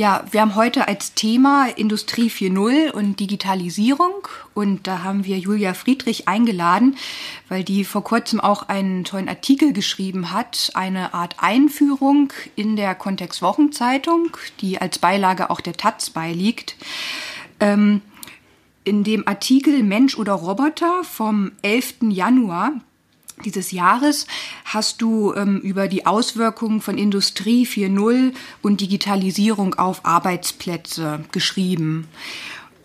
Ja, wir haben heute als Thema Industrie 4.0 und Digitalisierung und da haben wir Julia Friedrich eingeladen, weil die vor kurzem auch einen tollen Artikel geschrieben hat, eine Art Einführung in der Kontext Wochenzeitung, die als Beilage auch der Taz beiliegt. Ähm, in dem Artikel Mensch oder Roboter vom 11. Januar dieses Jahres hast du ähm, über die Auswirkungen von Industrie 4.0 und Digitalisierung auf Arbeitsplätze geschrieben.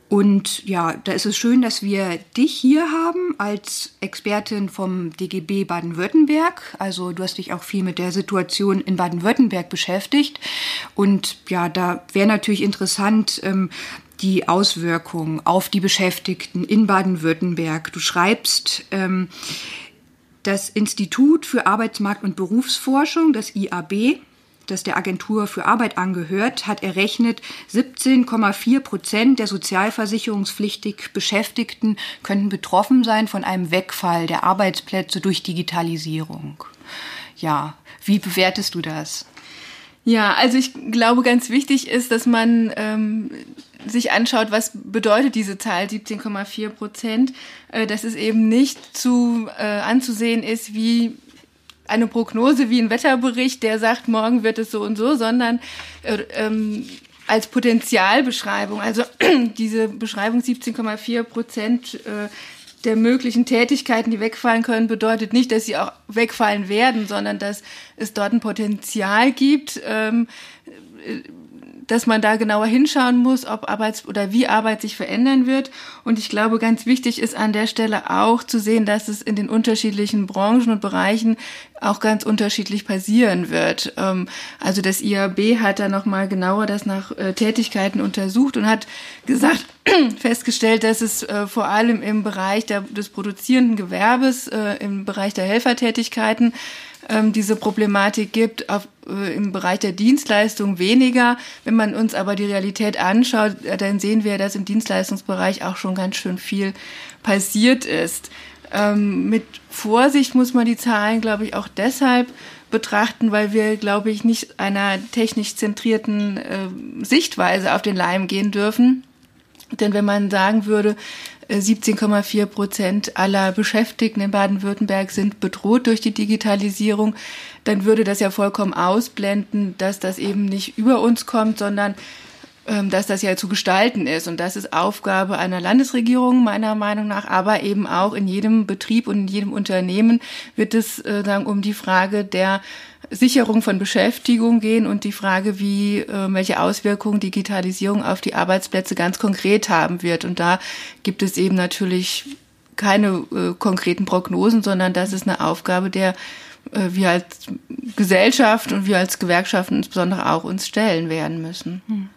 Und ja, da ist es schön, dass wir dich hier haben als Expertin vom DGB Baden-Württemberg. Also du hast dich auch viel mit der Situation in Baden-Württemberg beschäftigt. Und ja, da wäre natürlich interessant, ähm, die Auswirkungen auf die Beschäftigten in Baden-Württemberg. Du schreibst, ähm, das Institut für Arbeitsmarkt- und Berufsforschung, das IAB, das der Agentur für Arbeit angehört, hat errechnet, 17,4 Prozent der sozialversicherungspflichtig Beschäftigten könnten betroffen sein von einem Wegfall der Arbeitsplätze durch Digitalisierung. Ja, wie bewertest du das? Ja, also ich glaube, ganz wichtig ist, dass man ähm, sich anschaut, was bedeutet diese Zahl 17,4 Prozent, äh, dass es eben nicht zu äh, anzusehen ist wie eine Prognose, wie ein Wetterbericht, der sagt, morgen wird es so und so, sondern äh, ähm, als Potenzialbeschreibung. Also diese Beschreibung 17,4 Prozent äh, der möglichen Tätigkeiten, die wegfallen können, bedeutet nicht, dass sie auch wegfallen werden, sondern dass es dort ein Potenzial gibt, ähm, dass man da genauer hinschauen muss, ob Arbeits- oder wie Arbeit sich verändern wird. Und ich glaube, ganz wichtig ist an der Stelle auch zu sehen, dass es in den unterschiedlichen Branchen und Bereichen auch ganz unterschiedlich passieren wird. Ähm, also das IAB hat da nochmal genauer das nach äh, Tätigkeiten untersucht und hat gesagt, festgestellt, dass es äh, vor allem im Bereich der, des produzierenden Gewerbes, äh, im Bereich der Helfertätigkeiten ähm, diese Problematik gibt, auf, äh, im Bereich der Dienstleistung weniger. Wenn man uns aber die Realität anschaut, äh, dann sehen wir, dass im Dienstleistungsbereich auch schon ganz schön viel passiert ist. Ähm, mit Vorsicht muss man die Zahlen, glaube ich, auch deshalb betrachten, weil wir, glaube ich, nicht einer technisch zentrierten äh, Sichtweise auf den Leim gehen dürfen. Denn wenn man sagen würde, 17,4 äh, Prozent aller Beschäftigten in Baden-Württemberg sind bedroht durch die Digitalisierung, dann würde das ja vollkommen ausblenden, dass das eben nicht über uns kommt, sondern ähm, dass das ja zu gestalten ist. Und das ist Aufgabe einer Landesregierung meiner Meinung nach, aber eben auch in jedem Betrieb und in jedem Unternehmen wird es äh, dann um die Frage der Sicherung von Beschäftigung gehen und die Frage, wie äh, welche Auswirkungen Digitalisierung auf die Arbeitsplätze ganz konkret haben wird. Und da gibt es eben natürlich keine äh, konkreten Prognosen, sondern das ist eine Aufgabe, der äh, wir als Gesellschaft und wir als Gewerkschaften insbesondere auch uns stellen werden müssen. Hm.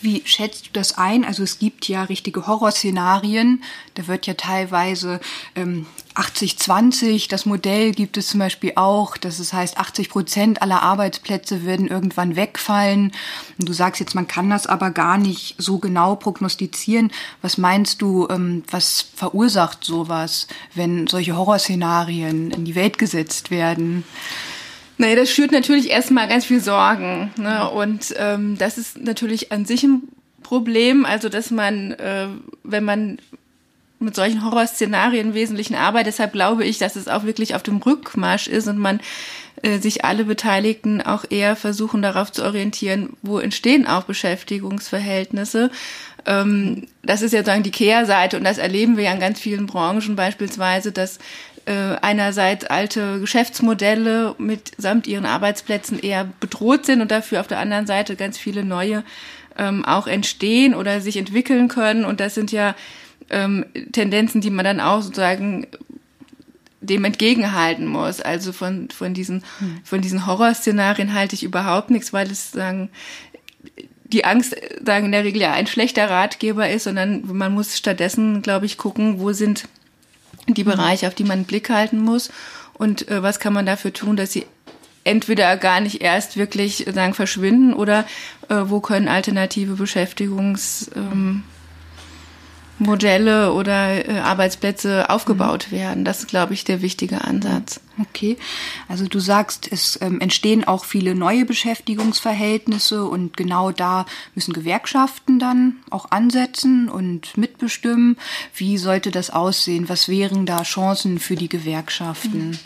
Wie schätzt du das ein? Also es gibt ja richtige Horrorszenarien. Da wird ja teilweise ähm, 80-20, das Modell gibt es zum Beispiel auch, dass es heißt, 80 Prozent aller Arbeitsplätze werden irgendwann wegfallen. Und du sagst jetzt, man kann das aber gar nicht so genau prognostizieren. Was meinst du, ähm, was verursacht sowas, wenn solche Horrorszenarien in die Welt gesetzt werden? Naja, das schürt natürlich erstmal ganz viel Sorgen. Ne? Und ähm, das ist natürlich an sich ein Problem, also dass man, äh, wenn man mit solchen Horrorszenarien Wesentlichen arbeitet, deshalb glaube ich, dass es auch wirklich auf dem Rückmarsch ist und man äh, sich alle Beteiligten auch eher versuchen darauf zu orientieren, wo entstehen auch Beschäftigungsverhältnisse. Ähm, das ist ja sagen die Kehrseite und das erleben wir ja in ganz vielen Branchen beispielsweise, dass äh, einerseits alte Geschäftsmodelle mit samt ihren Arbeitsplätzen eher bedroht sind und dafür auf der anderen Seite ganz viele neue ähm, auch entstehen oder sich entwickeln können. Und das sind ja ähm, Tendenzen, die man dann auch sozusagen dem entgegenhalten muss. Also von, von diesen, hm. von diesen Horrorszenarien halte ich überhaupt nichts, weil es sagen, die Angst sagen in der Regel ja ein schlechter Ratgeber ist, sondern man muss stattdessen, glaube ich, gucken, wo sind die Bereiche, auf die man einen Blick halten muss und äh, was kann man dafür tun, dass sie entweder gar nicht erst wirklich äh, sagen verschwinden oder äh, wo können alternative Beschäftigungsmodelle Modelle oder äh, Arbeitsplätze aufgebaut mhm. werden. Das ist, glaube ich, der wichtige Ansatz. Okay, also du sagst, es ähm, entstehen auch viele neue Beschäftigungsverhältnisse und genau da müssen Gewerkschaften dann auch ansetzen und mitbestimmen. Wie sollte das aussehen? Was wären da Chancen für die Gewerkschaften? Mhm.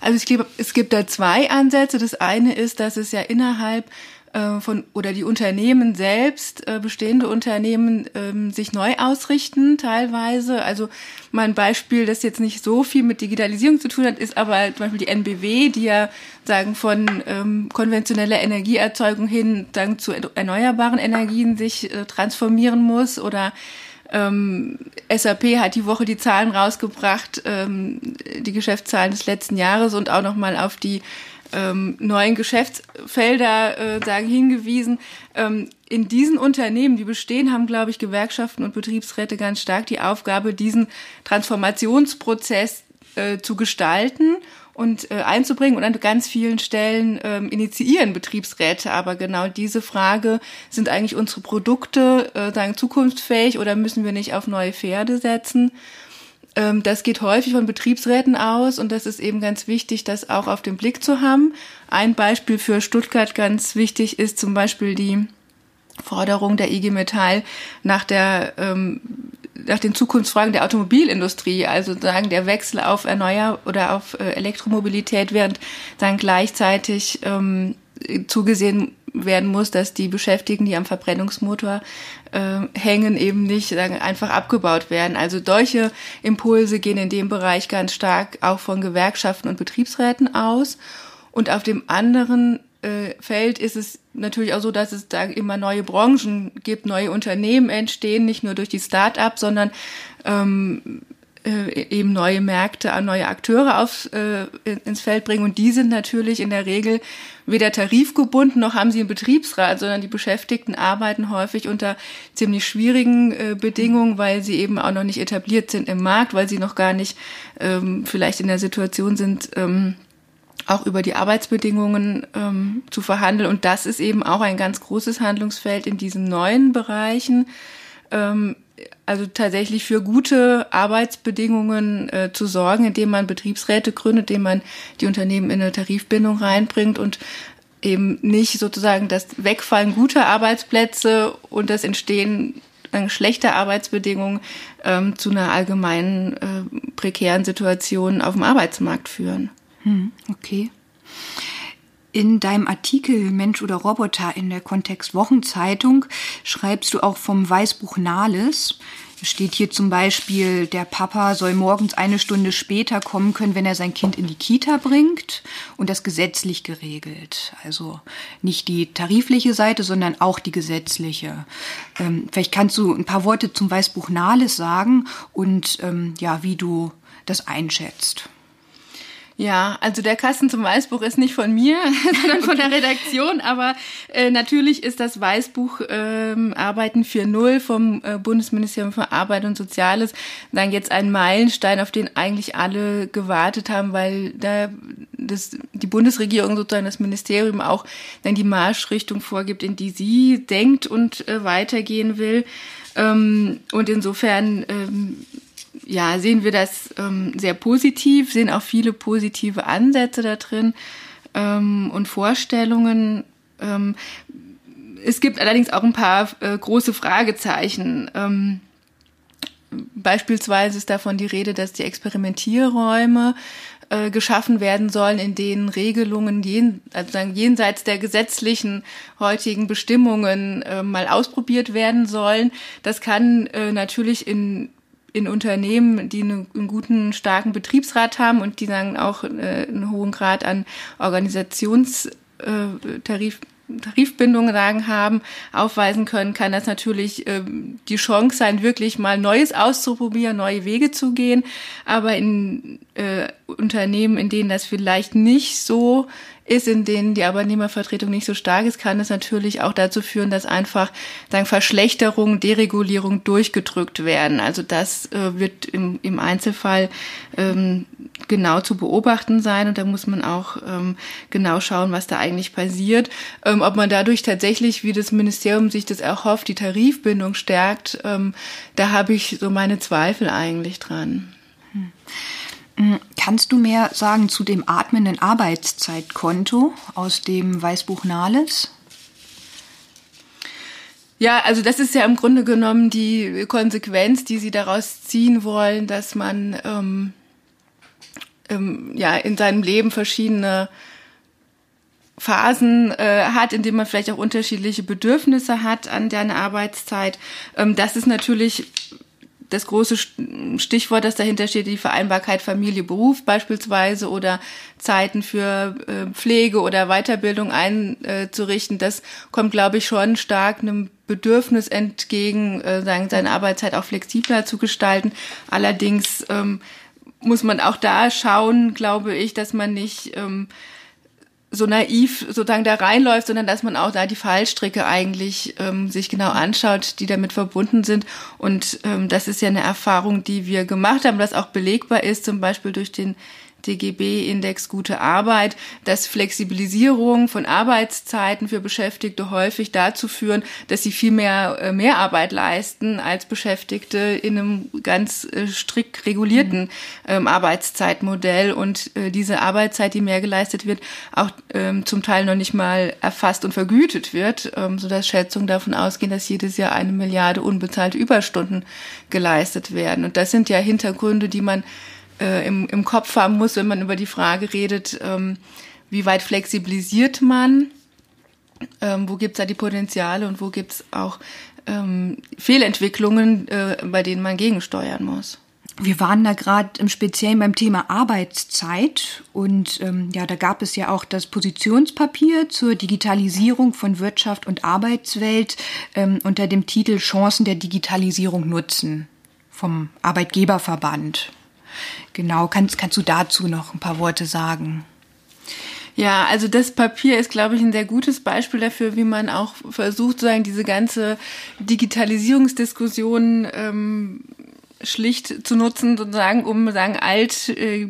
Also ich glaube, es gibt da zwei Ansätze. Das eine ist, dass es ja innerhalb äh, von oder die Unternehmen selbst, äh, bestehende Unternehmen, ähm, sich neu ausrichten teilweise. Also mein Beispiel, das jetzt nicht so viel mit Digitalisierung zu tun hat, ist aber zum Beispiel die NBW, die ja sagen von ähm, konventioneller Energieerzeugung hin sagen, zu erneuerbaren Energien sich äh, transformieren muss oder ähm, SAP hat die Woche die Zahlen rausgebracht, ähm, die Geschäftszahlen des letzten Jahres und auch nochmal auf die ähm, neuen Geschäftsfelder äh, sagen hingewiesen. Ähm, in diesen Unternehmen, die bestehen, haben, glaube ich, Gewerkschaften und Betriebsräte ganz stark die Aufgabe, diesen Transformationsprozess äh, zu gestalten und äh, einzubringen und an ganz vielen Stellen ähm, initiieren Betriebsräte. Aber genau diese Frage, sind eigentlich unsere Produkte äh, sagen zukunftsfähig oder müssen wir nicht auf neue Pferde setzen? Ähm, das geht häufig von Betriebsräten aus und das ist eben ganz wichtig, das auch auf den Blick zu haben. Ein Beispiel für Stuttgart ganz wichtig ist zum Beispiel die Forderung der IG Metall nach der ähm, nach den Zukunftsfragen der Automobilindustrie, also sagen der Wechsel auf Erneuer oder auf äh, Elektromobilität, während dann gleichzeitig ähm, zugesehen werden muss, dass die Beschäftigten, die am Verbrennungsmotor äh, hängen, eben nicht sagen, einfach abgebaut werden. Also solche Impulse gehen in dem Bereich ganz stark auch von Gewerkschaften und Betriebsräten aus. Und auf dem anderen äh, Feld ist es natürlich auch so, dass es da immer neue Branchen gibt, neue Unternehmen entstehen, nicht nur durch die Start-ups, sondern ähm, äh, eben neue Märkte, neue Akteure aufs, äh, ins Feld bringen. Und die sind natürlich in der Regel weder tarifgebunden noch haben sie einen Betriebsrat, sondern die Beschäftigten arbeiten häufig unter ziemlich schwierigen äh, Bedingungen, weil sie eben auch noch nicht etabliert sind im Markt, weil sie noch gar nicht ähm, vielleicht in der Situation sind, ähm, auch über die Arbeitsbedingungen ähm, zu verhandeln. Und das ist eben auch ein ganz großes Handlungsfeld in diesen neuen Bereichen. Ähm, also tatsächlich für gute Arbeitsbedingungen äh, zu sorgen, indem man Betriebsräte gründet, indem man die Unternehmen in eine Tarifbindung reinbringt und eben nicht sozusagen das Wegfallen guter Arbeitsplätze und das Entstehen schlechter Arbeitsbedingungen ähm, zu einer allgemeinen äh, prekären Situation auf dem Arbeitsmarkt führen. Hm, okay. In deinem Artikel Mensch oder Roboter in der Kontext Wochenzeitung schreibst du auch vom Weißbuch Nahles. Steht hier zum Beispiel, der Papa soll morgens eine Stunde später kommen können, wenn er sein Kind in die Kita bringt und das gesetzlich geregelt. Also nicht die tarifliche Seite, sondern auch die gesetzliche. Ähm, vielleicht kannst du ein paar Worte zum Weißbuch Nahles sagen und ähm, ja, wie du das einschätzt. Ja, also der Kasten zum Weißbuch ist nicht von mir, sondern von der Redaktion, aber äh, natürlich ist das Weißbuch ähm, Arbeiten 4.0 vom äh, Bundesministerium für Arbeit und Soziales dann jetzt ein Meilenstein, auf den eigentlich alle gewartet haben, weil da das, die Bundesregierung sozusagen das Ministerium auch dann die Marschrichtung vorgibt, in die sie denkt und äh, weitergehen will. Ähm, und insofern ähm, ja, sehen wir das ähm, sehr positiv, sehen auch viele positive Ansätze da drin ähm, und Vorstellungen. Ähm, es gibt allerdings auch ein paar äh, große Fragezeichen. Ähm, beispielsweise ist davon die Rede, dass die Experimentierräume äh, geschaffen werden sollen, in denen Regelungen jen, also jenseits der gesetzlichen heutigen Bestimmungen äh, mal ausprobiert werden sollen. Das kann äh, natürlich in in Unternehmen, die einen, einen, guten, starken Betriebsrat haben und die dann auch äh, einen hohen Grad an Organisationstarif äh, Tarifbindung sagen haben, aufweisen können, kann das natürlich äh, die Chance sein, wirklich mal Neues auszuprobieren, neue Wege zu gehen. Aber in äh, Unternehmen, in denen das vielleicht nicht so ist, in denen die Arbeitnehmervertretung nicht so stark ist, kann es natürlich auch dazu führen, dass einfach sagen, Verschlechterung, Deregulierung durchgedrückt werden. Also das äh, wird im, im Einzelfall ähm, genau zu beobachten sein und da muss man auch ähm, genau schauen, was da eigentlich passiert. Ähm, ob man dadurch tatsächlich, wie das Ministerium sich das erhofft, die Tarifbindung stärkt, ähm, da habe ich so meine Zweifel eigentlich dran. Hm. Mm, kannst du mehr sagen zu dem atmenden Arbeitszeitkonto aus dem Weißbuch Nahles? Ja, also das ist ja im Grunde genommen die Konsequenz, die sie daraus ziehen wollen, dass man ähm, ähm, ja in seinem Leben verschiedene Phasen äh, hat, in denen man vielleicht auch unterschiedliche Bedürfnisse hat an der Arbeitszeit. Ähm, das ist natürlich das große Stichwort, das dahinter steht, die Vereinbarkeit Familie, Beruf beispielsweise oder Zeiten für äh, Pflege oder Weiterbildung einzurichten, das kommt, glaube ich, schon stark einem Bedürfnis entgegen, äh, seine Arbeitszeit auch flexibler zu gestalten. Allerdings ähm, muss man auch da schauen, glaube ich, dass man nicht ähm, so naiv sozusagen da reinläuft, sondern dass man auch da die Fallstricke eigentlich ähm, sich genau anschaut, die damit verbunden sind. Und ähm, das ist ja eine Erfahrung, die wir gemacht haben, das auch belegbar ist, zum Beispiel durch den DGB-Index Gute Arbeit, dass Flexibilisierung von Arbeitszeiten für Beschäftigte häufig dazu führen, dass sie viel mehr äh, Mehrarbeit leisten als Beschäftigte in einem ganz äh, strikt regulierten ähm, Arbeitszeitmodell und äh, diese Arbeitszeit, die mehr geleistet wird, auch ähm, zum Teil noch nicht mal erfasst und vergütet wird, ähm, sodass Schätzungen davon ausgehen, dass jedes Jahr eine Milliarde unbezahlte Überstunden geleistet werden. Und das sind ja Hintergründe, die man äh, im, im Kopf haben muss, wenn man über die Frage redet, ähm, wie weit flexibilisiert man, ähm, wo gibt's da die Potenziale und wo gibt's auch ähm, Fehlentwicklungen, äh, bei denen man gegensteuern muss. Wir waren da gerade im Speziellen beim Thema Arbeitszeit und ähm, ja, da gab es ja auch das Positionspapier zur Digitalisierung von Wirtschaft und Arbeitswelt ähm, unter dem Titel Chancen der Digitalisierung nutzen vom Arbeitgeberverband. Genau, kannst, kannst du dazu noch ein paar Worte sagen? Ja, also das Papier ist, glaube ich, ein sehr gutes Beispiel dafür, wie man auch versucht, sozusagen diese ganze Digitalisierungsdiskussion ähm, schlicht zu nutzen, sozusagen, um sagen, alt äh,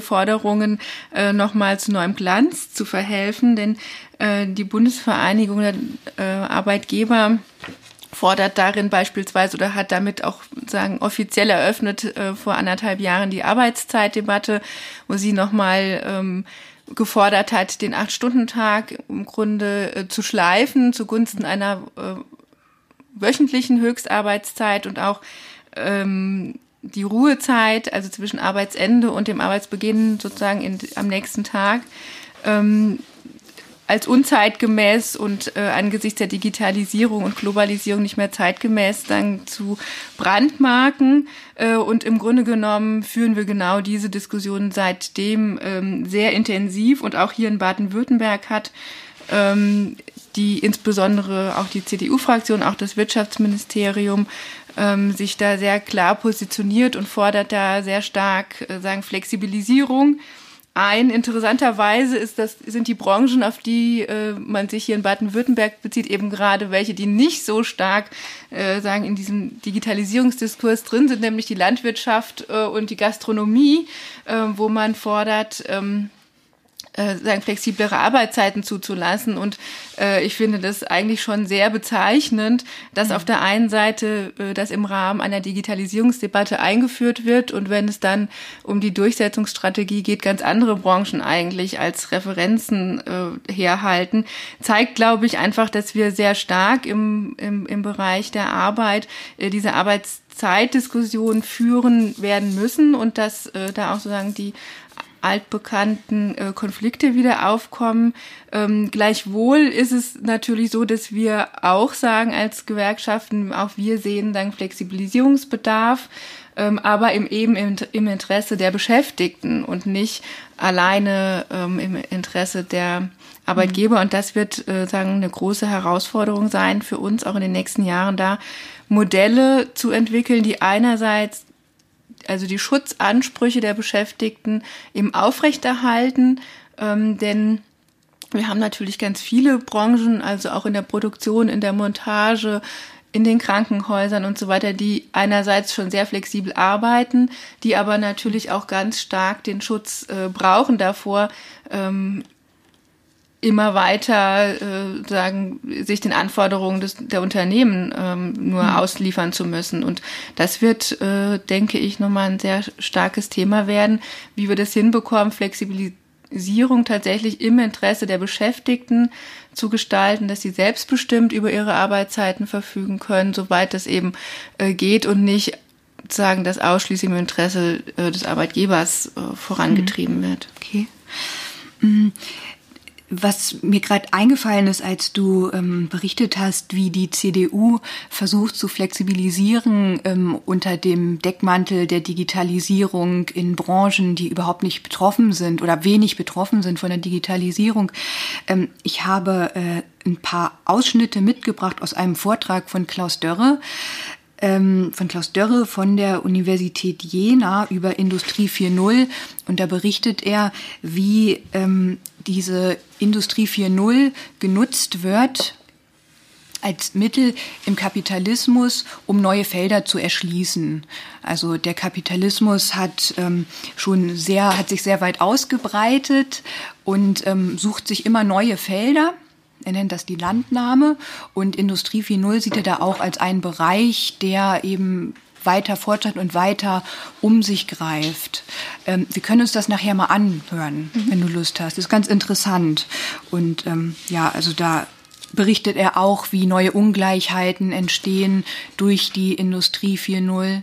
Forderungen äh, nochmal zu neuem Glanz zu verhelfen. Denn äh, die Bundesvereinigung der äh, Arbeitgeber fordert darin beispielsweise oder hat damit auch sagen offiziell eröffnet äh, vor anderthalb Jahren die Arbeitszeitdebatte, wo sie nochmal ähm, gefordert hat, den Acht-Stunden-Tag im Grunde äh, zu schleifen zugunsten einer äh, wöchentlichen Höchstarbeitszeit und auch ähm, die Ruhezeit, also zwischen Arbeitsende und dem Arbeitsbeginn sozusagen in, am nächsten Tag, ähm, als unzeitgemäß und äh, angesichts der Digitalisierung und Globalisierung nicht mehr zeitgemäß dann zu brandmarken. Äh, und im Grunde genommen führen wir genau diese Diskussion seitdem ähm, sehr intensiv und auch hier in Baden-Württemberg hat ähm, die insbesondere auch die CDU-Fraktion, auch das Wirtschaftsministerium ähm, sich da sehr klar positioniert und fordert da sehr stark äh, sagen Flexibilisierung ein. Interessanterweise ist das, sind die Branchen, auf die äh, man sich hier in Baden-Württemberg bezieht, eben gerade welche, die nicht so stark äh, sagen in diesem Digitalisierungsdiskurs drin sind, nämlich die Landwirtschaft äh, und die Gastronomie, äh, wo man fordert, ähm, äh, sagen, flexiblere Arbeitszeiten zuzulassen. Und äh, ich finde das eigentlich schon sehr bezeichnend, dass mhm. auf der einen Seite äh, das im Rahmen einer Digitalisierungsdebatte eingeführt wird und wenn es dann um die Durchsetzungsstrategie geht, ganz andere Branchen eigentlich als Referenzen äh, herhalten, zeigt, glaube ich, einfach, dass wir sehr stark im, im, im Bereich der Arbeit äh, diese Arbeitszeitdiskussion führen werden müssen und dass äh, da auch sozusagen die altbekannten äh, Konflikte wieder aufkommen. Ähm, gleichwohl ist es natürlich so, dass wir auch sagen als Gewerkschaften, auch wir sehen dann Flexibilisierungsbedarf, ähm, aber im, eben im, im, Interesse der Beschäftigten und nicht alleine ähm, im Interesse der Arbeitgeber. Und das wird äh, sagen eine große Herausforderung sein für uns auch in den nächsten Jahren da Modelle zu entwickeln, die einerseits also die Schutzansprüche der Beschäftigten eben aufrechterhalten, ähm, denn wir haben natürlich ganz viele Branchen, also auch in der Produktion, in der Montage, in den Krankenhäusern und so weiter, die einerseits schon sehr flexibel arbeiten, die aber natürlich auch ganz stark den Schutz äh, brauchen davor, ähm, immer weiter äh, sagen, sich den Anforderungen des, der Unternehmen ähm, nur mhm. ausliefern zu müssen. Und das wird, äh, denke ich, nochmal ein sehr starkes Thema werden, wie wir das hinbekommen, Flexibilisierung tatsächlich im Interesse der Beschäftigten zu gestalten, dass sie selbstbestimmt über ihre Arbeitszeiten verfügen können, soweit das eben äh, geht und nicht sagen, dass ausschließlich im Interesse äh, des Arbeitgebers äh, vorangetrieben mhm. wird. Okay. Was mir gerade eingefallen ist, als du ähm, berichtet hast, wie die CDU versucht zu flexibilisieren ähm, unter dem Deckmantel der Digitalisierung in Branchen, die überhaupt nicht betroffen sind oder wenig betroffen sind von der Digitalisierung. Ähm, ich habe äh, ein paar Ausschnitte mitgebracht aus einem Vortrag von Klaus Dörre ähm, von Klaus Dörre von der Universität Jena über Industrie 4.0 und da berichtet er, wie ähm, diese Industrie 4.0 genutzt wird als Mittel im Kapitalismus, um neue Felder zu erschließen. Also der Kapitalismus hat ähm, schon sehr, hat sich sehr weit ausgebreitet und ähm, sucht sich immer neue Felder. Er nennt das die Landnahme und Industrie 4.0 sieht er da auch als einen Bereich, der eben weiter fortschreitet und weiter um sich greift. Ähm, wir können uns das nachher mal anhören, mhm. wenn du Lust hast. Das ist ganz interessant. Und ähm, ja, also da berichtet er auch, wie neue Ungleichheiten entstehen durch die Industrie 4.0.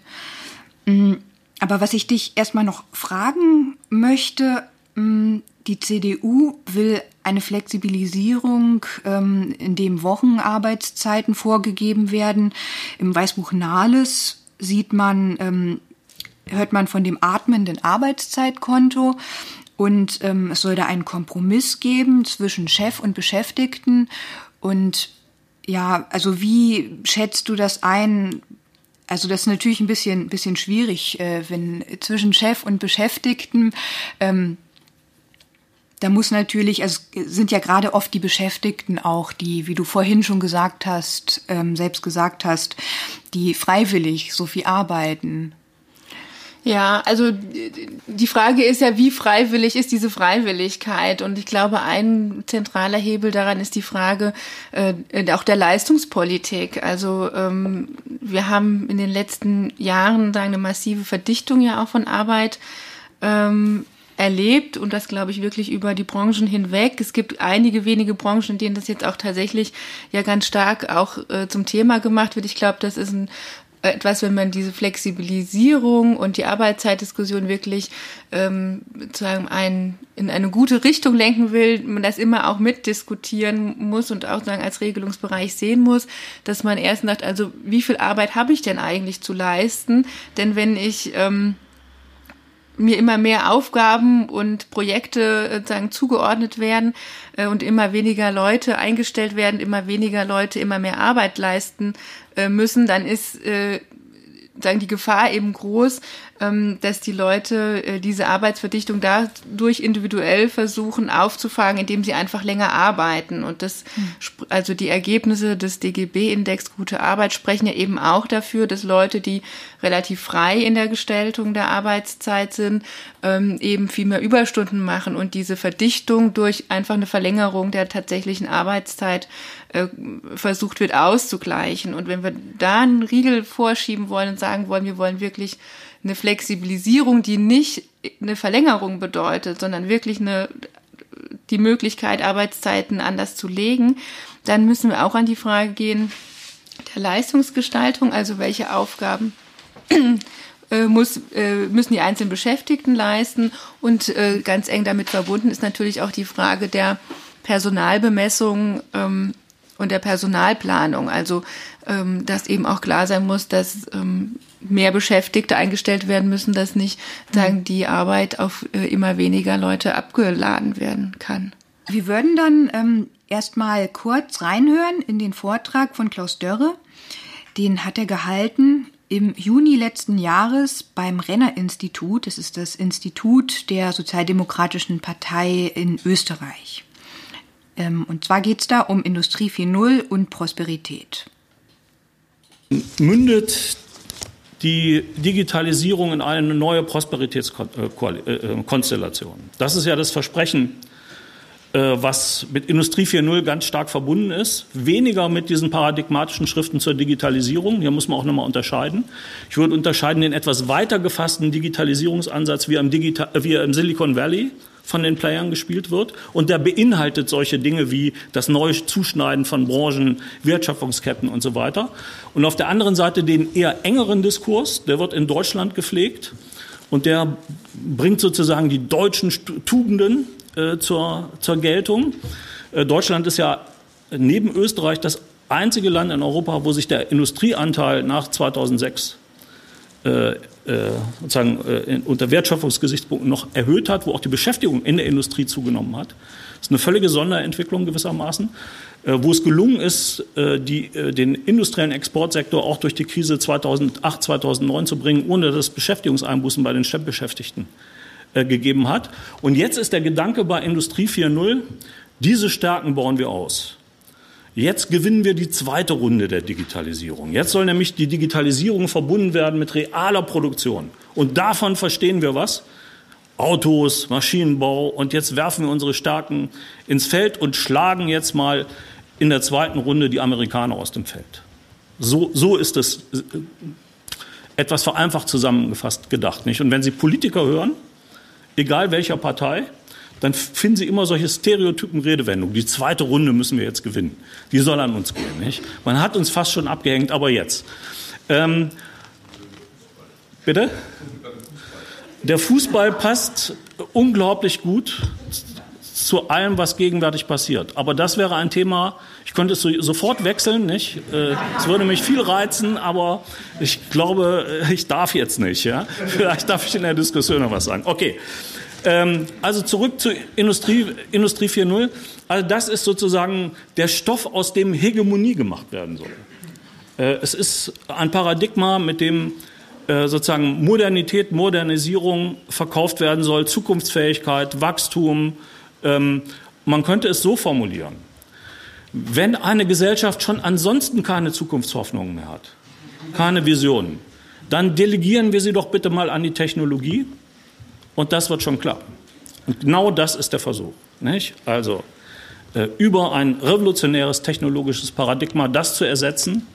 Mm, aber was ich dich erstmal noch fragen möchte, mm, die CDU will eine Flexibilisierung, ähm, in dem Wochenarbeitszeiten vorgegeben werden. Im Weißbuch Nahles sieht man, ähm, hört man von dem atmenden Arbeitszeitkonto. Und ähm, es soll da einen Kompromiss geben zwischen Chef und Beschäftigten. Und ja, also wie schätzt du das ein? Also das ist natürlich ein bisschen, bisschen schwierig, äh, wenn zwischen Chef und Beschäftigten ähm, da muss natürlich, also es sind ja gerade oft die Beschäftigten auch, die, wie du vorhin schon gesagt hast, ähm, selbst gesagt hast, die freiwillig so viel arbeiten. Ja, also die Frage ist ja, wie freiwillig ist diese Freiwilligkeit? Und ich glaube, ein zentraler Hebel daran ist die Frage äh, auch der Leistungspolitik. Also ähm, wir haben in den letzten Jahren eine massive Verdichtung ja auch von Arbeit. Ähm, erlebt und das glaube ich wirklich über die Branchen hinweg. Es gibt einige wenige Branchen, in denen das jetzt auch tatsächlich ja ganz stark auch äh, zum Thema gemacht wird. Ich glaube, das ist ein etwas, wenn man diese Flexibilisierung und die Arbeitszeitdiskussion wirklich ähm, sozusagen ein, in eine gute Richtung lenken will, man das immer auch mitdiskutieren muss und auch sagen als Regelungsbereich sehen muss, dass man erst sagt, also wie viel Arbeit habe ich denn eigentlich zu leisten? Denn wenn ich ähm, mir immer mehr Aufgaben und Projekte äh, sozusagen zugeordnet werden äh, und immer weniger Leute eingestellt werden, immer weniger Leute immer mehr Arbeit leisten äh, müssen, dann ist sagen die Gefahr eben groß, dass die Leute äh, diese Arbeitsverdichtung dadurch individuell versuchen aufzufangen, indem sie einfach länger arbeiten. Und das, hm. also die Ergebnisse des DGB-Index Gute Arbeit sprechen ja eben auch dafür, dass Leute, die relativ frei in der Gestaltung der Arbeitszeit sind, ähm, eben viel mehr Überstunden machen und diese Verdichtung durch einfach eine Verlängerung der tatsächlichen Arbeitszeit äh, versucht wird auszugleichen. Und wenn wir da einen Riegel vorschieben wollen und sagen wollen, wir wollen wirklich eine Flexibilisierung, die nicht eine Verlängerung bedeutet, sondern wirklich eine, die Möglichkeit, Arbeitszeiten anders zu legen, dann müssen wir auch an die Frage gehen der Leistungsgestaltung, also welche Aufgaben äh, muss, äh, müssen die einzelnen Beschäftigten leisten. Und äh, ganz eng damit verbunden ist natürlich auch die Frage der Personalbemessung ähm, und der Personalplanung. Also ähm, dass eben auch klar sein muss, dass ähm, mehr Beschäftigte eingestellt werden müssen, dass nicht sagen die Arbeit auf äh, immer weniger Leute abgeladen werden kann. Wir würden dann ähm, erstmal kurz reinhören in den Vortrag von Klaus Dörre. Den hat er gehalten im Juni letzten Jahres beim Renner-Institut, das ist das Institut der Sozialdemokratischen Partei in Österreich. Ähm, und zwar geht es da um Industrie 4.0 und Prosperität. Mündet die Digitalisierung in eine neue Prosperitätskonstellation. Das ist ja das Versprechen äh, was mit Industrie 4.0 ganz stark verbunden ist. Weniger mit diesen paradigmatischen Schriften zur Digitalisierung. Hier muss man auch nochmal unterscheiden. Ich würde unterscheiden den etwas weiter gefassten Digitalisierungsansatz, wie im, Digital wie er im Silicon Valley von den Playern gespielt wird. Und der beinhaltet solche Dinge wie das neue Zuschneiden von Branchen, Wertschöpfungsketten und so weiter. Und auf der anderen Seite den eher engeren Diskurs, der wird in Deutschland gepflegt. Und der bringt sozusagen die deutschen Tugenden äh, zur, zur Geltung. Äh, Deutschland ist ja neben Österreich das einzige Land in Europa, wo sich der Industrieanteil nach 2006 äh, äh, sozusagen äh, unter Wertschöpfungsgesichtspunkten noch erhöht hat, wo auch die Beschäftigung in der Industrie zugenommen hat. Das ist eine völlige Sonderentwicklung gewissermaßen, äh, wo es gelungen ist, die, den industriellen Exportsektor auch durch die Krise 2008, 2009 zu bringen, ohne dass Beschäftigungseinbußen bei den Beschäftigten äh, gegeben hat. Und jetzt ist der Gedanke bei Industrie 4.0, diese Stärken bauen wir aus. Jetzt gewinnen wir die zweite Runde der Digitalisierung. Jetzt soll nämlich die Digitalisierung verbunden werden mit realer Produktion. Und davon verstehen wir was? Autos, Maschinenbau. Und jetzt werfen wir unsere Stärken ins Feld und schlagen jetzt mal in der zweiten Runde die Amerikaner aus dem Feld. So, so ist es äh, etwas vereinfacht zusammengefasst gedacht. Nicht? Und wenn Sie Politiker hören, egal welcher Partei, dann finden Sie immer solche stereotypen Redewendungen. Die zweite Runde müssen wir jetzt gewinnen. Die soll an uns gehen. Nicht? Man hat uns fast schon abgehängt, aber jetzt. Ähm, bitte? Der Fußball passt unglaublich gut zu allem, was gegenwärtig passiert. Aber das wäre ein Thema, ich könnte es so, sofort wechseln, nicht? Äh, es würde mich viel reizen, aber ich glaube, ich darf jetzt nicht. Ja? Vielleicht darf ich in der Diskussion noch was sagen. Okay. Ähm, also zurück zu Industrie, Industrie 4.0. Also das ist sozusagen der Stoff, aus dem Hegemonie gemacht werden soll. Äh, es ist ein Paradigma, mit dem sozusagen Modernität, Modernisierung verkauft werden soll, Zukunftsfähigkeit, Wachstum, ähm, man könnte es so formulieren. Wenn eine Gesellschaft schon ansonsten keine Zukunftshoffnungen mehr hat, keine Visionen, dann delegieren wir sie doch bitte mal an die Technologie und das wird schon klappen. Und genau das ist der Versuch. Nicht? Also äh, über ein revolutionäres technologisches Paradigma das zu ersetzen,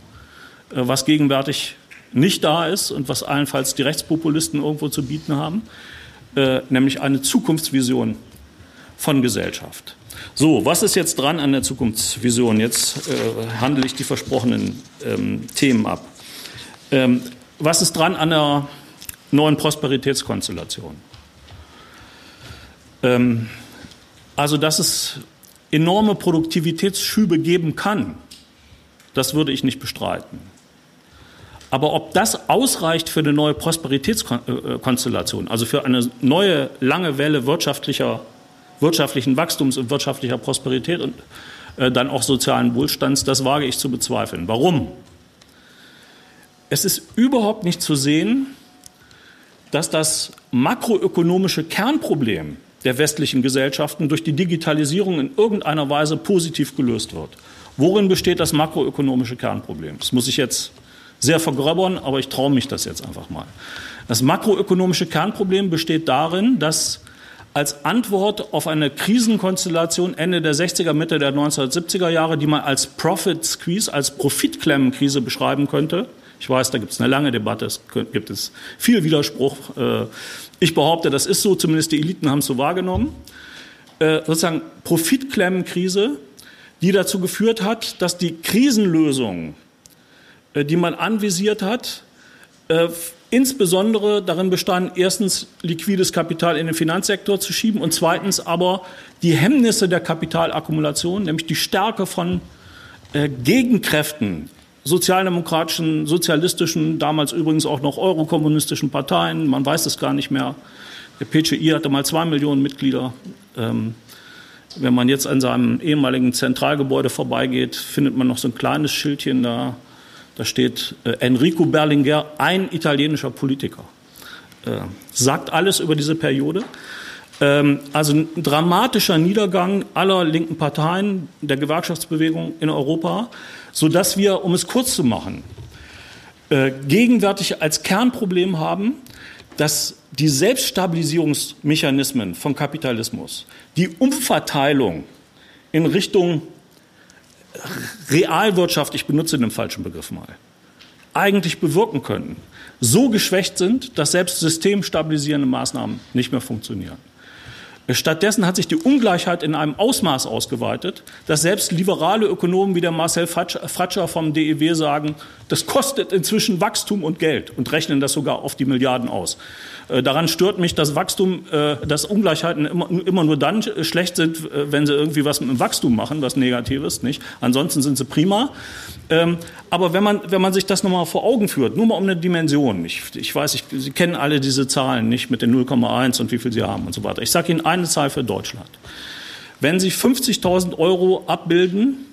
äh, was gegenwärtig nicht da ist und was allenfalls die Rechtspopulisten irgendwo zu bieten haben, äh, nämlich eine Zukunftsvision von Gesellschaft. So, was ist jetzt dran an der Zukunftsvision? Jetzt äh, handle ich die versprochenen ähm, Themen ab. Ähm, was ist dran an der neuen Prosperitätskonstellation? Ähm, also, dass es enorme Produktivitätsschübe geben kann, das würde ich nicht bestreiten. Aber ob das ausreicht für eine neue Prosperitätskonstellation, also für eine neue lange Welle wirtschaftlicher wirtschaftlichen Wachstums und wirtschaftlicher Prosperität und äh, dann auch sozialen Wohlstands, das wage ich zu bezweifeln. Warum? Es ist überhaupt nicht zu sehen, dass das makroökonomische Kernproblem der westlichen Gesellschaften durch die Digitalisierung in irgendeiner Weise positiv gelöst wird. Worin besteht das makroökonomische Kernproblem? Das muss ich jetzt sehr vergröbern, aber ich traue mich das jetzt einfach mal. Das makroökonomische Kernproblem besteht darin, dass als Antwort auf eine Krisenkonstellation Ende der 60er, Mitte der 1970er Jahre, die man als Profit Squeeze, als Profitklemmenkrise beschreiben könnte. Ich weiß, da gibt es eine lange Debatte, es gibt es viel Widerspruch. Äh, ich behaupte, das ist so, zumindest die Eliten haben es so wahrgenommen. Äh, sozusagen Profitklemmenkrise, die dazu geführt hat, dass die Krisenlösung, äh, die man anvisiert hat, insbesondere darin bestanden, erstens liquides Kapital in den Finanzsektor zu schieben und zweitens aber die Hemmnisse der Kapitalakkumulation, nämlich die Stärke von äh, Gegenkräften, sozialdemokratischen, sozialistischen, damals übrigens auch noch eurokommunistischen Parteien, man weiß es gar nicht mehr. Der PCI hatte mal zwei Millionen Mitglieder. Ähm, wenn man jetzt an seinem ehemaligen Zentralgebäude vorbeigeht, findet man noch so ein kleines Schildchen da da steht äh, Enrico Berlinguer, ein italienischer Politiker. Äh, sagt alles über diese Periode. Ähm, also ein dramatischer Niedergang aller linken Parteien der Gewerkschaftsbewegung in Europa, sodass wir, um es kurz zu machen, äh, gegenwärtig als Kernproblem haben, dass die Selbststabilisierungsmechanismen von Kapitalismus, die Umverteilung in Richtung Realwirtschaft, ich benutze den falschen Begriff mal, eigentlich bewirken können, so geschwächt sind, dass selbst systemstabilisierende Maßnahmen nicht mehr funktionieren. Stattdessen hat sich die Ungleichheit in einem Ausmaß ausgeweitet, dass selbst liberale Ökonomen wie der Marcel Fratscher vom DEW sagen, das kostet inzwischen Wachstum und Geld und rechnen das sogar auf die Milliarden aus. Äh, daran stört mich, dass Wachstum, äh, dass Ungleichheiten immer, nur dann schlecht sind, wenn sie irgendwie was mit dem Wachstum machen, was Negatives, nicht? Ansonsten sind sie prima. Ähm, aber wenn man, wenn man sich das nochmal vor Augen führt, nur mal um eine Dimension, ich, ich weiß, ich, Sie kennen alle diese Zahlen nicht mit den 0,1 und wie viel Sie haben und so weiter. Ich sage Ihnen eine Zahl für Deutschland. Wenn Sie 50.000 Euro abbilden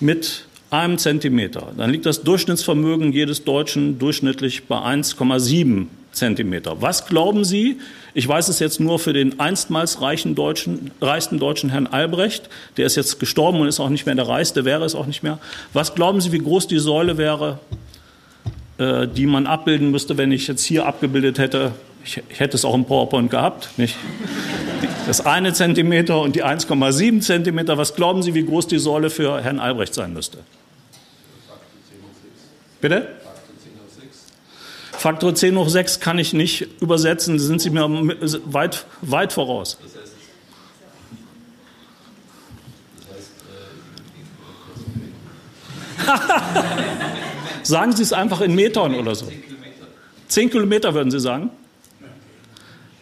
mit einem Zentimeter, dann liegt das Durchschnittsvermögen jedes Deutschen durchschnittlich bei 1,7 Zentimeter. Was glauben Sie? Ich weiß es jetzt nur für den einstmals reichen Deutschen, reichsten Deutschen Herrn Albrecht. Der ist jetzt gestorben und ist auch nicht mehr der Reichste, wäre es auch nicht mehr. Was glauben Sie, wie groß die Säule wäre, äh, die man abbilden müsste, wenn ich jetzt hier abgebildet hätte? Ich, ich hätte es auch im PowerPoint gehabt, nicht? Das eine Zentimeter und die 1,7 Zentimeter. Was glauben Sie, wie groß die Säule für Herrn Albrecht sein müsste? Bitte? Faktor 10 hoch 6 kann ich nicht übersetzen, sind Sie mir weit, weit voraus. sagen Sie es einfach in Metern oder so. 10 Kilometer würden Sie sagen?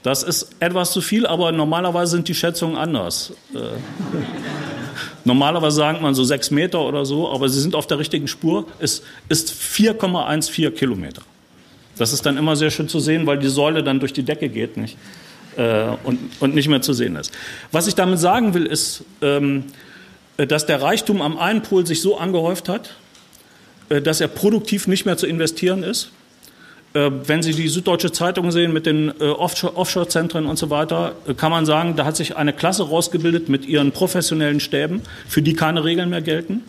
Das ist etwas zu viel, aber normalerweise sind die Schätzungen anders. Äh, normalerweise sagt man so 6 Meter oder so, aber Sie sind auf der richtigen Spur. Es ist 4,14 Kilometer. Das ist dann immer sehr schön zu sehen, weil die Säule dann durch die Decke geht nicht? Äh, und, und nicht mehr zu sehen ist. Was ich damit sagen will, ist, ähm, dass der Reichtum am einen Pol sich so angehäuft hat, äh, dass er produktiv nicht mehr zu investieren ist. Äh, wenn Sie die Süddeutsche Zeitung sehen mit den äh, Offshore-Zentren und so weiter, äh, kann man sagen, da hat sich eine Klasse rausgebildet mit ihren professionellen Stäben, für die keine Regeln mehr gelten.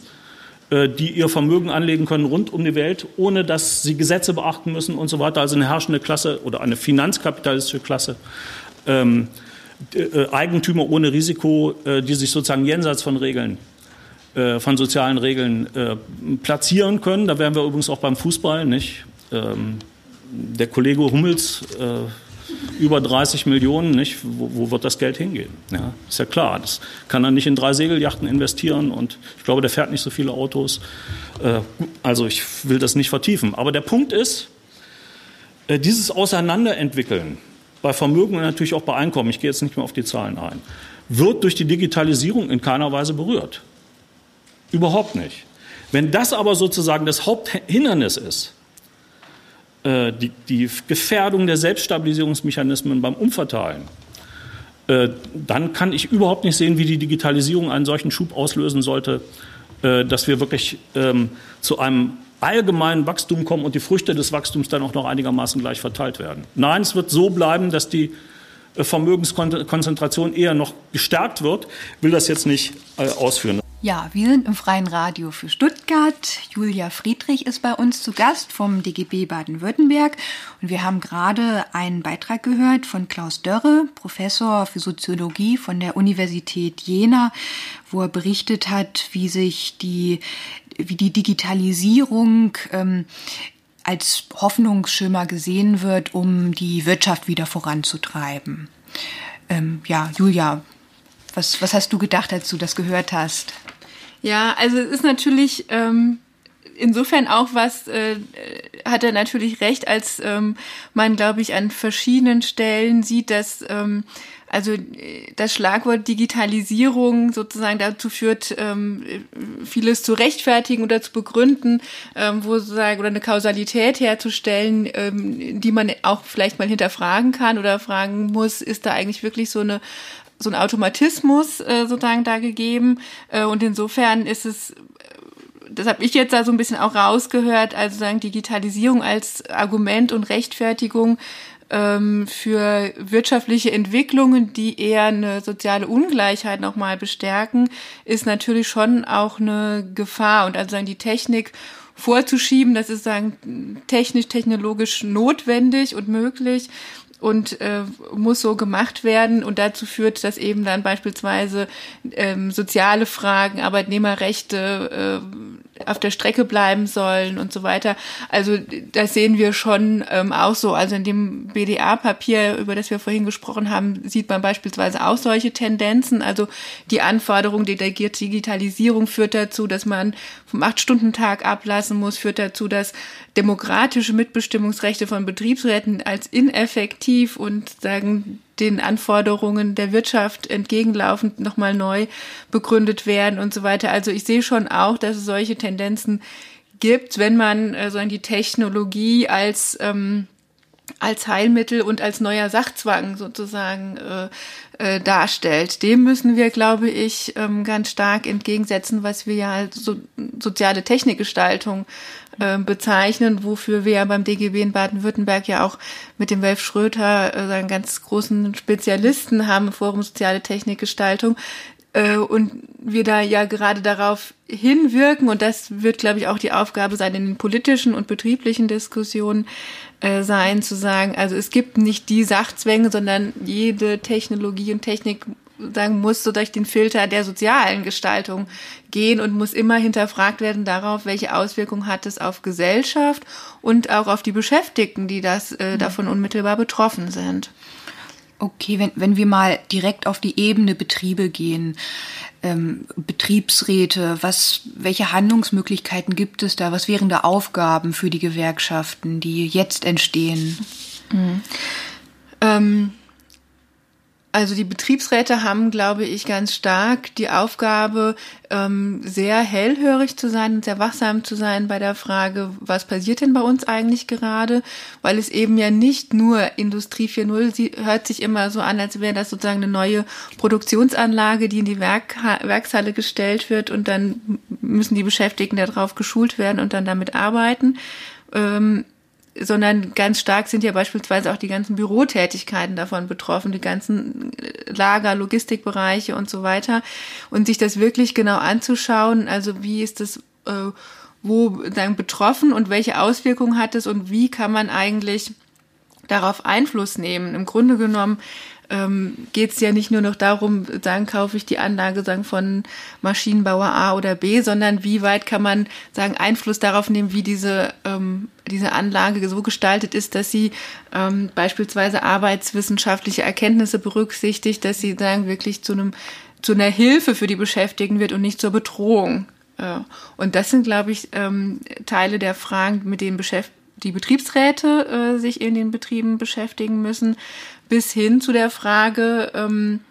Die ihr Vermögen anlegen können rund um die Welt, ohne dass sie Gesetze beachten müssen und so weiter. Also eine herrschende Klasse oder eine finanzkapitalistische Klasse. Ähm, äh, Eigentümer ohne Risiko, die sich sozusagen jenseits von Regeln, von sozialen Regeln platzieren können. Da wären wir übrigens auch beim Fußball, nicht? Der Kollege Hummels äh, über 30 Millionen, nicht? Wo, wo, wird das Geld hingehen? Ja, ist ja klar. Das kann er nicht in drei Segeljachten investieren und ich glaube, der fährt nicht so viele Autos. Äh, also ich will das nicht vertiefen. Aber der Punkt ist, äh, dieses Auseinanderentwickeln bei Vermögen und natürlich auch bei Einkommen, ich gehe jetzt nicht mehr auf die Zahlen ein, wird durch die Digitalisierung in keiner Weise berührt. Überhaupt nicht. Wenn das aber sozusagen das Haupthindernis ist, die, die Gefährdung der Selbststabilisierungsmechanismen beim Umverteilen, äh, dann kann ich überhaupt nicht sehen, wie die Digitalisierung einen solchen Schub auslösen sollte, äh, dass wir wirklich ähm, zu einem allgemeinen Wachstum kommen und die Früchte des Wachstums dann auch noch einigermaßen gleich verteilt werden. Nein, es wird so bleiben, dass die Vermögenskonzentration eher noch gestärkt wird. Ich will das jetzt nicht ausführen. Ja, wir sind im Freien Radio für Stuttgart. Julia Friedrich ist bei uns zu Gast vom DGB Baden-Württemberg. Und wir haben gerade einen Beitrag gehört von Klaus Dörre, Professor für Soziologie von der Universität Jena, wo er berichtet hat, wie sich die, wie die Digitalisierung ähm, als Hoffnungsschimmer gesehen wird, um die Wirtschaft wieder voranzutreiben. Ähm, ja, Julia, was, was hast du gedacht, als du das gehört hast? Ja, also es ist natürlich ähm, insofern auch was, äh, hat er natürlich recht, als ähm, man, glaube ich, an verschiedenen Stellen sieht, dass ähm, also das Schlagwort Digitalisierung sozusagen dazu führt, ähm, vieles zu rechtfertigen oder zu begründen, ähm, wo sozusagen oder eine Kausalität herzustellen, ähm, die man auch vielleicht mal hinterfragen kann oder fragen muss, ist da eigentlich wirklich so eine so ein Automatismus äh, sozusagen da gegeben. Äh, und insofern ist es das habe ich jetzt da so ein bisschen auch rausgehört, also sagen Digitalisierung als Argument und Rechtfertigung ähm, für wirtschaftliche Entwicklungen, die eher eine soziale Ungleichheit nochmal bestärken, ist natürlich schon auch eine Gefahr. Und also sagen die Technik vorzuschieben, das ist sagen technisch, technologisch notwendig und möglich und äh, muss so gemacht werden und dazu führt, dass eben dann beispielsweise ähm, soziale Fragen, Arbeitnehmerrechte äh, auf der Strecke bleiben sollen und so weiter. Also das sehen wir schon ähm, auch so. Also in dem BDA-Papier, über das wir vorhin gesprochen haben, sieht man beispielsweise auch solche Tendenzen. Also die Anforderung der Digitalisierung führt dazu, dass man vom Acht-Stunden-Tag ablassen muss, führt dazu, dass demokratische Mitbestimmungsrechte von Betriebsräten als ineffektiv und sagen den Anforderungen der Wirtschaft entgegenlaufend nochmal neu begründet werden und so weiter. Also ich sehe schon auch, dass es solche Tendenzen gibt, wenn man äh, so die Technologie als ähm, als Heilmittel und als neuer Sachzwang sozusagen äh, äh, darstellt. Dem müssen wir, glaube ich, ähm, ganz stark entgegensetzen, was wir ja als so, soziale Technikgestaltung äh, bezeichnen, wofür wir ja beim DGB in Baden-Württemberg ja auch mit dem Welf Schröter äh, einen ganz großen Spezialisten haben, Forum Soziale Technikgestaltung, und wir da ja gerade darauf hinwirken, und das wird, glaube ich, auch die Aufgabe sein in den politischen und betrieblichen Diskussionen äh, sein, zu sagen, also es gibt nicht die Sachzwänge, sondern jede Technologie und Technik sagen muss so durch den Filter der sozialen Gestaltung gehen und muss immer hinterfragt werden darauf, welche Auswirkungen hat es auf Gesellschaft und auch auf die Beschäftigten, die das äh, mhm. davon unmittelbar betroffen sind. Okay, wenn, wenn wir mal direkt auf die Ebene Betriebe gehen, ähm, Betriebsräte, was, welche Handlungsmöglichkeiten gibt es da? Was wären da Aufgaben für die Gewerkschaften, die jetzt entstehen? Mhm. Ähm also die Betriebsräte haben, glaube ich, ganz stark die Aufgabe, ähm, sehr hellhörig zu sein und sehr wachsam zu sein bei der Frage, was passiert denn bei uns eigentlich gerade? Weil es eben ja nicht nur Industrie 4.0, sie hört sich immer so an, als wäre das sozusagen eine neue Produktionsanlage, die in die Werk Werkshalle gestellt wird und dann müssen die Beschäftigten darauf geschult werden und dann damit arbeiten. Ähm, sondern ganz stark sind ja beispielsweise auch die ganzen Bürotätigkeiten davon betroffen, die ganzen Lager, Logistikbereiche und so weiter. Und sich das wirklich genau anzuschauen, also wie ist das, äh, wo dann betroffen und welche Auswirkungen hat es und wie kann man eigentlich darauf Einfluss nehmen. Im Grunde genommen ähm, geht es ja nicht nur noch darum, sagen, kaufe ich die Anlage sagen, von Maschinenbauer A oder B, sondern wie weit kann man sagen, Einfluss darauf nehmen, wie diese, ähm, diese Anlage so gestaltet ist, dass sie ähm, beispielsweise arbeitswissenschaftliche Erkenntnisse berücksichtigt, dass sie sagen, wirklich zu einem zu einer Hilfe für die Beschäftigten wird und nicht zur Bedrohung. Äh, und das sind, glaube ich, ähm, Teile der Fragen, mit denen Beschäft die Betriebsräte äh, sich in den Betrieben beschäftigen müssen bis hin zu der Frage, ähm,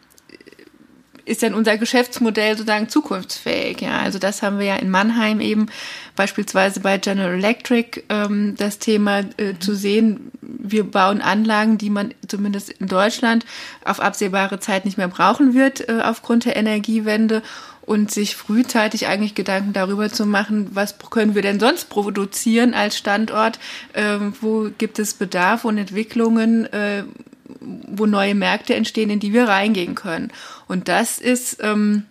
ist denn unser Geschäftsmodell sozusagen zukunftsfähig? Ja, also das haben wir ja in Mannheim eben beispielsweise bei General Electric ähm, das Thema äh, zu sehen. Wir bauen Anlagen, die man zumindest in Deutschland auf absehbare Zeit nicht mehr brauchen wird äh, aufgrund der Energiewende und sich frühzeitig eigentlich Gedanken darüber zu machen, was können wir denn sonst produzieren als Standort, äh, wo gibt es Bedarf und Entwicklungen, äh, wo neue Märkte entstehen, in die wir reingehen können. Und das ist ähm,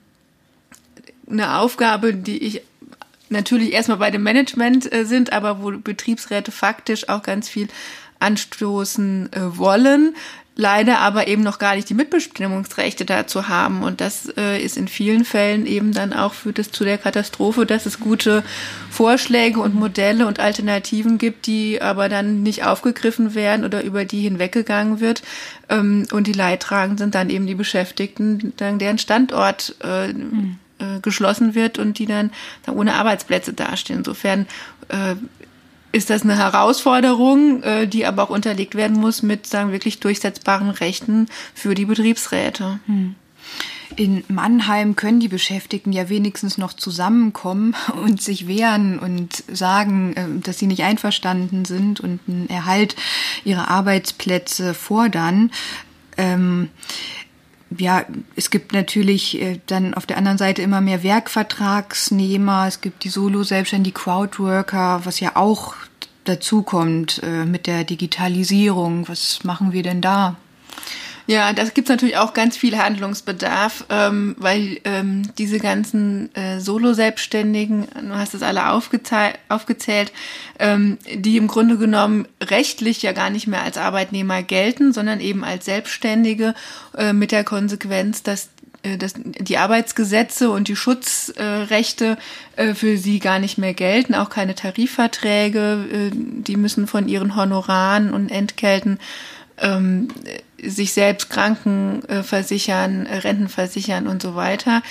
eine Aufgabe, die ich natürlich erstmal bei dem Management äh, sind, aber wo Betriebsräte faktisch auch ganz viel anstoßen äh, wollen, leider aber eben noch gar nicht die Mitbestimmungsrechte dazu haben. Und das äh, ist in vielen Fällen eben dann auch führt es zu der Katastrophe, dass es gute Vorschläge und Modelle und Alternativen gibt, die aber dann nicht aufgegriffen werden oder über die hinweggegangen wird. Ähm, und die Leidtragenden sind dann eben die Beschäftigten, dann deren Standort äh, mhm geschlossen wird und die dann, dann ohne Arbeitsplätze dastehen. Insofern äh, ist das eine Herausforderung, äh, die aber auch unterlegt werden muss mit, sagen wirklich durchsetzbaren Rechten für die Betriebsräte. Hm. In Mannheim können die Beschäftigten ja wenigstens noch zusammenkommen und sich wehren und sagen, äh, dass sie nicht einverstanden sind und einen Erhalt ihrer Arbeitsplätze fordern. Ähm, ja, es gibt natürlich äh, dann auf der anderen Seite immer mehr Werkvertragsnehmer, es gibt die Solo-Selbstständigen, die Crowdworker, was ja auch dazu kommt äh, mit der Digitalisierung. Was machen wir denn da? Ja, das gibt natürlich auch ganz viel Handlungsbedarf, ähm, weil ähm, diese ganzen äh, Solo-Selbstständigen, du hast es alle aufgezählt, ähm, die im Grunde genommen rechtlich ja gar nicht mehr als Arbeitnehmer gelten, sondern eben als Selbstständige äh, mit der Konsequenz, dass äh, dass die Arbeitsgesetze und die Schutzrechte äh, für sie gar nicht mehr gelten, auch keine Tarifverträge, äh, die müssen von ihren Honoraren und Entgelten ähm, sich selbst Kranken äh, versichern, äh, Renten versichern und so weiter.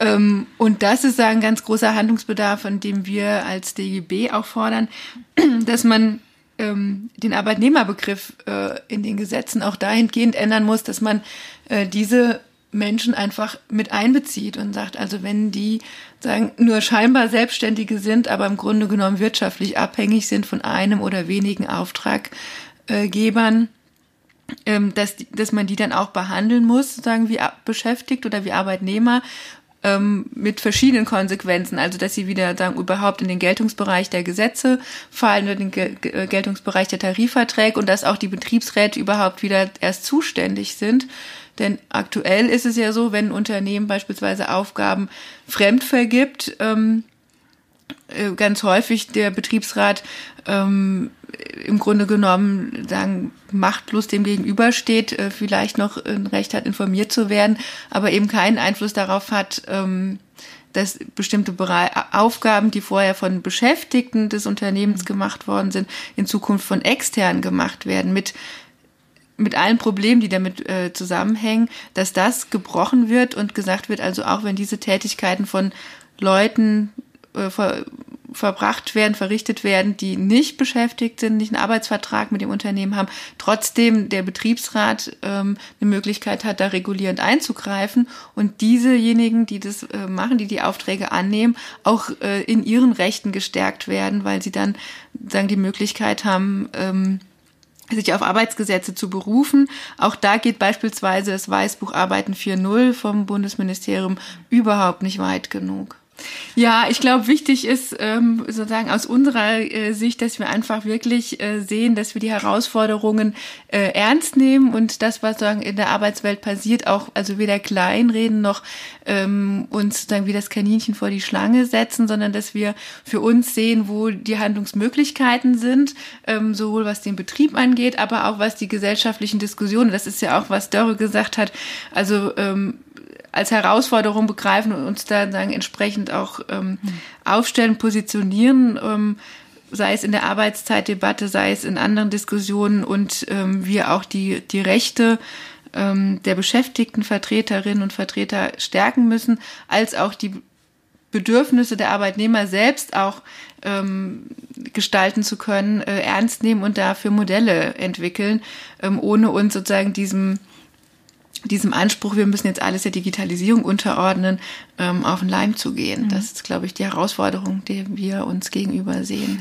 Ähm, und das ist ein ganz großer Handlungsbedarf, an dem wir als DGB auch fordern, dass man ähm, den Arbeitnehmerbegriff äh, in den Gesetzen auch dahingehend ändern muss, dass man äh, diese Menschen einfach mit einbezieht und sagt, also wenn die sagen, nur scheinbar Selbstständige sind, aber im Grunde genommen wirtschaftlich abhängig sind von einem oder wenigen Auftraggebern, ähm, dass, dass man die dann auch behandeln muss, sagen wie beschäftigt oder wie Arbeitnehmer ähm, mit verschiedenen Konsequenzen, also dass sie wieder sagen, überhaupt in den Geltungsbereich der Gesetze fallen oder den Ge äh, Geltungsbereich der Tarifverträge und dass auch die Betriebsräte überhaupt wieder erst zuständig sind. Denn aktuell ist es ja so, wenn ein Unternehmen beispielsweise Aufgaben fremd vergibt, ähm, äh, ganz häufig der Betriebsrat ähm, im Grunde genommen sagen, machtlos dem gegenübersteht, äh, vielleicht noch ein Recht hat, informiert zu werden, aber eben keinen Einfluss darauf hat, ähm, dass bestimmte Aufgaben, die vorher von Beschäftigten des Unternehmens gemacht worden sind, in Zukunft von extern gemacht werden, mit mit allen Problemen, die damit äh, zusammenhängen, dass das gebrochen wird und gesagt wird, also auch wenn diese Tätigkeiten von Leuten äh, ver, verbracht werden, verrichtet werden, die nicht beschäftigt sind, nicht einen Arbeitsvertrag mit dem Unternehmen haben, trotzdem der Betriebsrat ähm, eine Möglichkeit hat, da regulierend einzugreifen und diesejenigen, die das äh, machen, die die Aufträge annehmen, auch äh, in ihren Rechten gestärkt werden, weil sie dann sagen die Möglichkeit haben, ähm, sich auf Arbeitsgesetze zu berufen. Auch da geht beispielsweise das Weißbuch Arbeiten 4.0 vom Bundesministerium überhaupt nicht weit genug. Ja, ich glaube, wichtig ist ähm, sozusagen aus unserer äh, Sicht, dass wir einfach wirklich äh, sehen, dass wir die Herausforderungen äh, ernst nehmen und das, was sozusagen in der Arbeitswelt passiert, auch also weder kleinreden noch ähm, uns dann wie das Kaninchen vor die Schlange setzen, sondern dass wir für uns sehen, wo die Handlungsmöglichkeiten sind, ähm, sowohl was den Betrieb angeht, aber auch was die gesellschaftlichen Diskussionen. Das ist ja auch, was Dörre gesagt hat. Also ähm, als Herausforderung begreifen und uns da sagen, entsprechend auch ähm, aufstellen, positionieren, ähm, sei es in der Arbeitszeitdebatte, sei es in anderen Diskussionen und ähm, wir auch die, die Rechte ähm, der beschäftigten Vertreterinnen und Vertreter stärken müssen, als auch die Bedürfnisse der Arbeitnehmer selbst auch ähm, gestalten zu können, äh, ernst nehmen und dafür Modelle entwickeln, ähm, ohne uns sozusagen diesem diesem Anspruch, wir müssen jetzt alles der Digitalisierung unterordnen, ähm, auf den Leim zu gehen. Mhm. Das ist, glaube ich, die Herausforderung, die wir uns gegenüber sehen.